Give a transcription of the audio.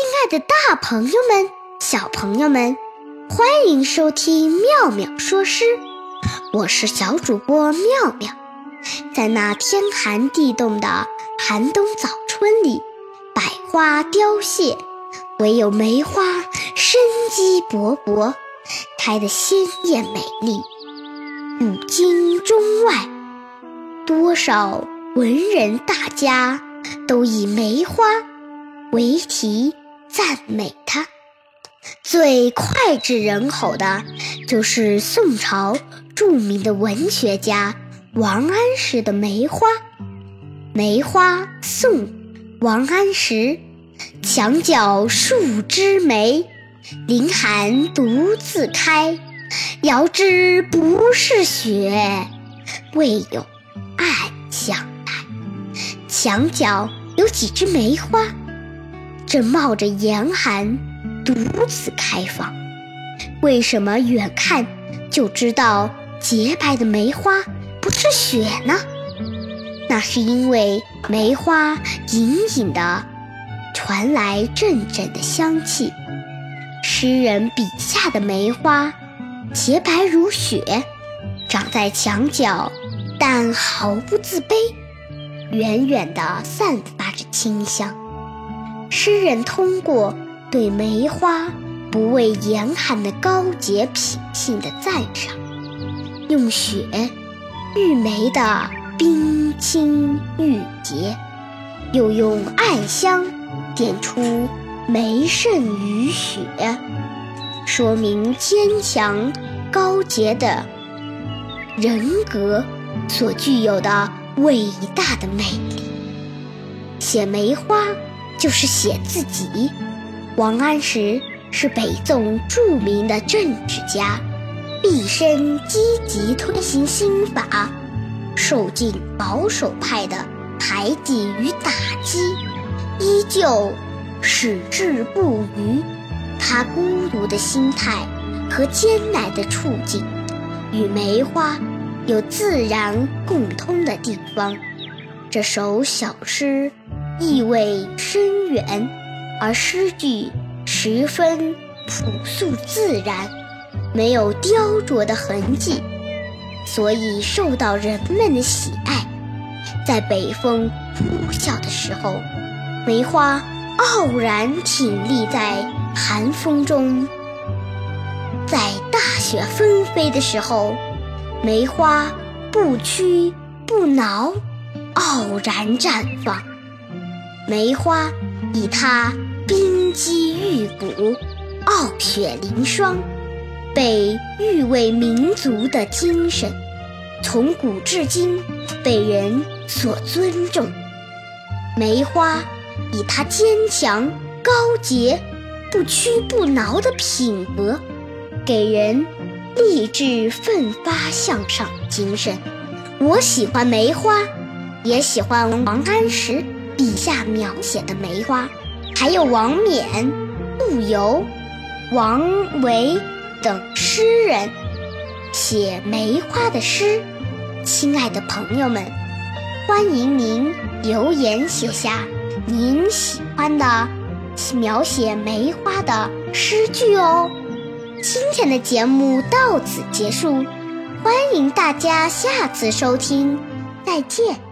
亲爱的，大朋友们、小朋友们，欢迎收听妙妙说诗。我是小主播妙妙。在那天寒地冻的寒冬早春里，百花凋谢，唯有梅花生机勃勃，开得鲜艳美丽。古今中外，多少文人大家都以梅花为题。赞美他，最脍炙人口的，就是宋朝著名的文学家王安石的《梅花》。梅花，宋，王安石。墙角数枝梅，凌寒独自开。遥知不是雪，为有暗香来。墙角有几枝梅花。正冒着严寒，独自开放。为什么远看就知道洁白的梅花不是雪呢？那是因为梅花隐隐的传来阵阵的香气。诗人笔下的梅花洁白如雪，长在墙角，但毫不自卑，远远地散发着清香。诗人通过对梅花不畏严寒的高洁品性的赞赏，用雪喻梅的冰清玉洁，又用暗香点出梅胜于雪，说明坚强高洁的人格所具有的伟大的魅力。写梅花。就是写自己。王安石是北宋著名的政治家，毕生积极推行新法，受尽保守派的排挤与打击，依旧矢志不渝。他孤独的心态和艰难的处境，与梅花有自然共通的地方。这首小诗。意味深远，而诗句十分朴素自然，没有雕琢的痕迹，所以受到人们的喜爱。在北风呼啸的时候，梅花傲然挺立在寒风中；在大雪纷飞的时候，梅花不屈不挠，傲然绽放。梅花以它冰肌玉骨、傲雪凌霜，被誉为民族的精神，从古至今被人所尊重。梅花以它坚强、高洁、不屈不挠的品格，给人励志奋发向上精神。我喜欢梅花，也喜欢王安石。笔下描写的梅花，还有王冕、陆游、王维等诗人写梅花的诗。亲爱的朋友们，欢迎您留言写下您喜欢的描写梅花的诗句哦。今天的节目到此结束，欢迎大家下次收听，再见。